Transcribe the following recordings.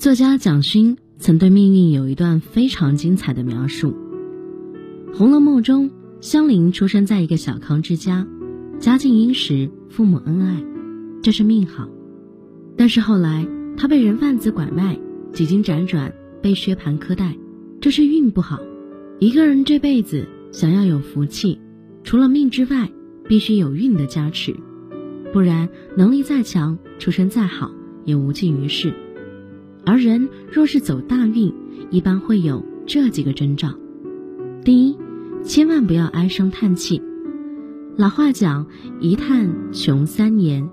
作家蒋勋曾对命运有一段非常精彩的描述。《红楼梦》中，香菱出生在一个小康之家，家境殷实，父母恩爱，这是命好。但是后来，她被人贩子拐卖，几经辗转被薛蟠苛待，这是运不好。一个人这辈子想要有福气，除了命之外，必须有运的加持，不然能力再强，出身再好，也无济于事。而人若是走大运，一般会有这几个征兆：第一，千万不要唉声叹气。老话讲“一叹穷三年”，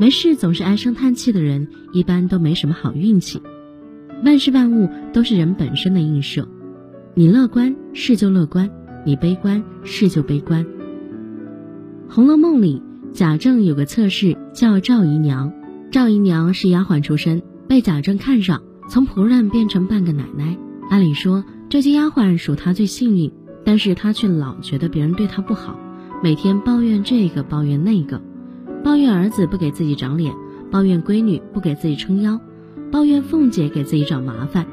没事总是唉声叹气的人，一般都没什么好运气。万事万物都是人本身的映射，你乐观，事就乐观；你悲观，事就悲观。《红楼梦》里，贾政有个侧室叫赵姨娘，赵姨娘是丫鬟出身。被贾政看上，从仆人变成半个奶奶。按理说，这些丫鬟属她最幸运，但是她却老觉得别人对她不好，每天抱怨这个抱怨那个，抱怨儿子不给自己长脸，抱怨闺女不给自己撑腰，抱怨凤姐给自己找麻烦。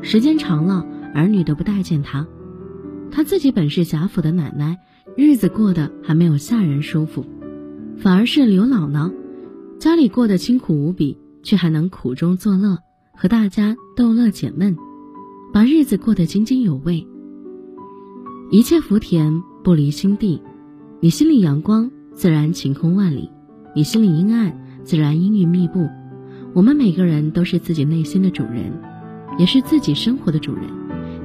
时间长了，儿女都不待见她。她自己本是贾府的奶奶，日子过得还没有下人舒服，反而是刘姥姥，家里过得清苦无比。却还能苦中作乐，和大家逗乐解闷，把日子过得津津有味。一切福田不离心地，你心里阳光，自然晴空万里；你心里阴暗，自然阴云密布。我们每个人都是自己内心的主人，也是自己生活的主人，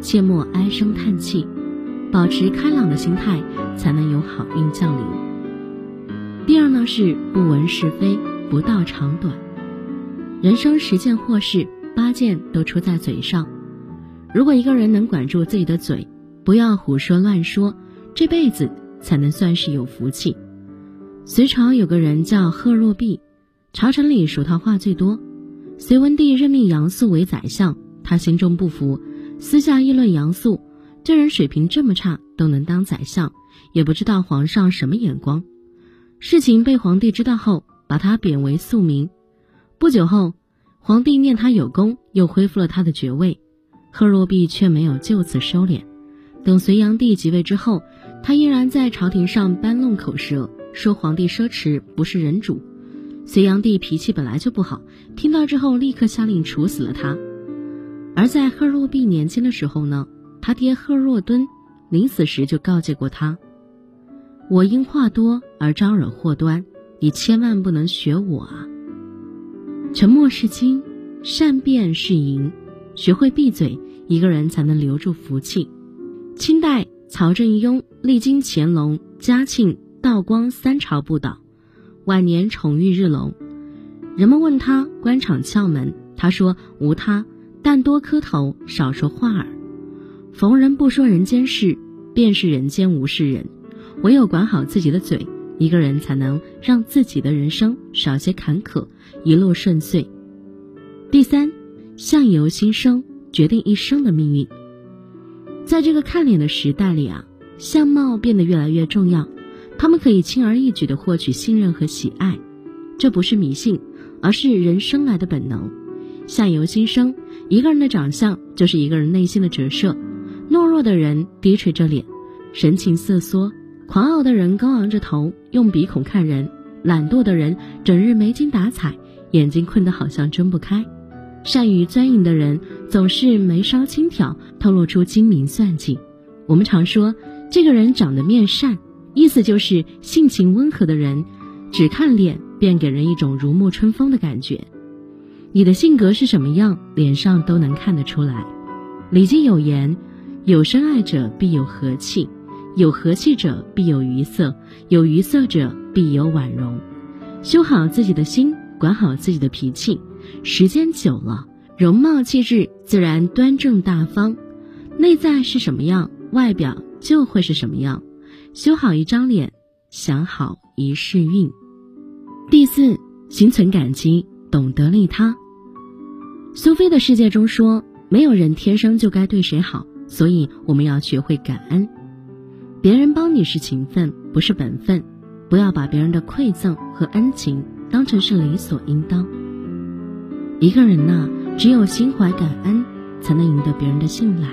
切莫唉声叹气，保持开朗的心态，才能有好运降临。第二呢是不闻是非，不道长短。人生十件祸事，八件都出在嘴上。如果一个人能管住自己的嘴，不要胡说乱说，这辈子才能算是有福气。隋朝有个人叫贺若弼，朝臣里数他话最多。隋文帝任命杨素为宰相，他心中不服，私下议论杨素，这人水平这么差都能当宰相，也不知道皇上什么眼光。事情被皇帝知道后，把他贬为庶民。不久后，皇帝念他有功，又恢复了他的爵位。贺若弼却没有就此收敛。等隋炀帝即位之后，他依然在朝廷上搬弄口舌，说皇帝奢侈，不是人主。隋炀帝脾气本来就不好，听到之后立刻下令处死了他。而在贺若弼年轻的时候呢，他爹贺若敦临死时就告诫过他：“我因话多而招惹祸端，你千万不能学我啊。”沉默是金，善变是银。学会闭嘴，一个人才能留住福气。清代曹正庸历经乾隆、嘉庆、道光三朝不倒，晚年宠遇日隆。人们问他官场窍门，他说无他，但多磕头，少说话儿。逢人不说人间事，便是人间无事人。唯有管好自己的嘴。一个人才能让自己的人生少些坎坷，一路顺遂。第三，相由心生，决定一生的命运。在这个看脸的时代里啊，相貌变得越来越重要，他们可以轻而易举地获取信任和喜爱。这不是迷信，而是人生来的本能。相由心生，一个人的长相就是一个人内心的折射。懦弱的人低垂着脸，神情瑟缩。狂傲的人高昂着头，用鼻孔看人；懒惰的人整日没精打采，眼睛困得好像睁不开。善于钻营的人总是眉梢轻挑，透露出精明算计。我们常说这个人长得面善，意思就是性情温和的人，只看脸便给人一种如沐春风的感觉。你的性格是什么样，脸上都能看得出来。《礼记》有言：“有深爱者必有和气。”有和气者必有愉色，有愉色者必有婉容。修好自己的心，管好自己的脾气，时间久了，容貌气质自然端正大方。内在是什么样，外表就会是什么样。修好一张脸，享好一世运。第四，心存感激，懂得利他。苏菲的世界中说，没有人天生就该对谁好，所以我们要学会感恩。别人帮你是情分，不是本分，不要把别人的馈赠和恩情当成是理所应当。一个人呐，只有心怀感恩，才能赢得别人的信赖。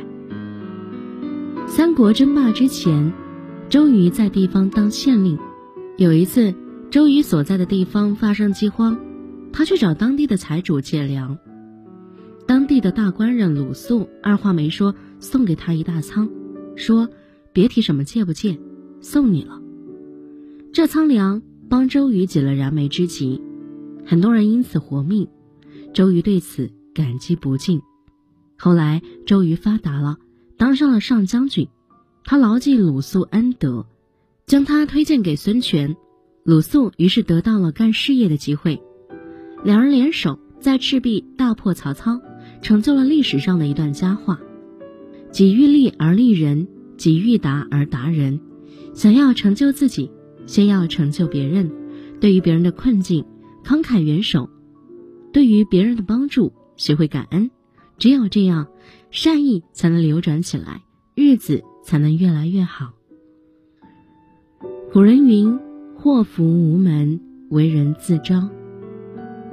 三国争霸之前，周瑜在地方当县令。有一次，周瑜所在的地方发生饥荒，他去找当地的财主借粮。当地的大官人鲁肃二话没说，送给他一大仓，说：“别提什么借不借，送你了。”这仓粮帮周瑜解了燃眉之急，很多人因此活命。周瑜对此感激不尽。后来周瑜发达了，当上了上将军，他牢记鲁肃恩德，将他推荐给孙权。鲁肃于是得到了干事业的机会，两人联手在赤壁大破曹操，成就了历史上的一段佳话。己欲立而立人，己欲达而达人。想要成就自己。先要成就别人，对于别人的困境慷慨援手，对于别人的帮助学会感恩，只有这样，善意才能流转起来，日子才能越来越好。古人云：“祸福无门，为人自招。”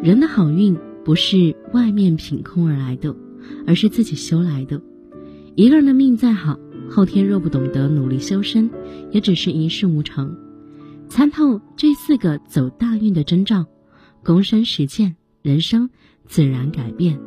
人的好运不是外面凭空而来的，而是自己修来的。一个人的命再好，后天若不懂得努力修身，也只是一事无成。参透这四个走大运的征兆，躬身实践，人生自然改变。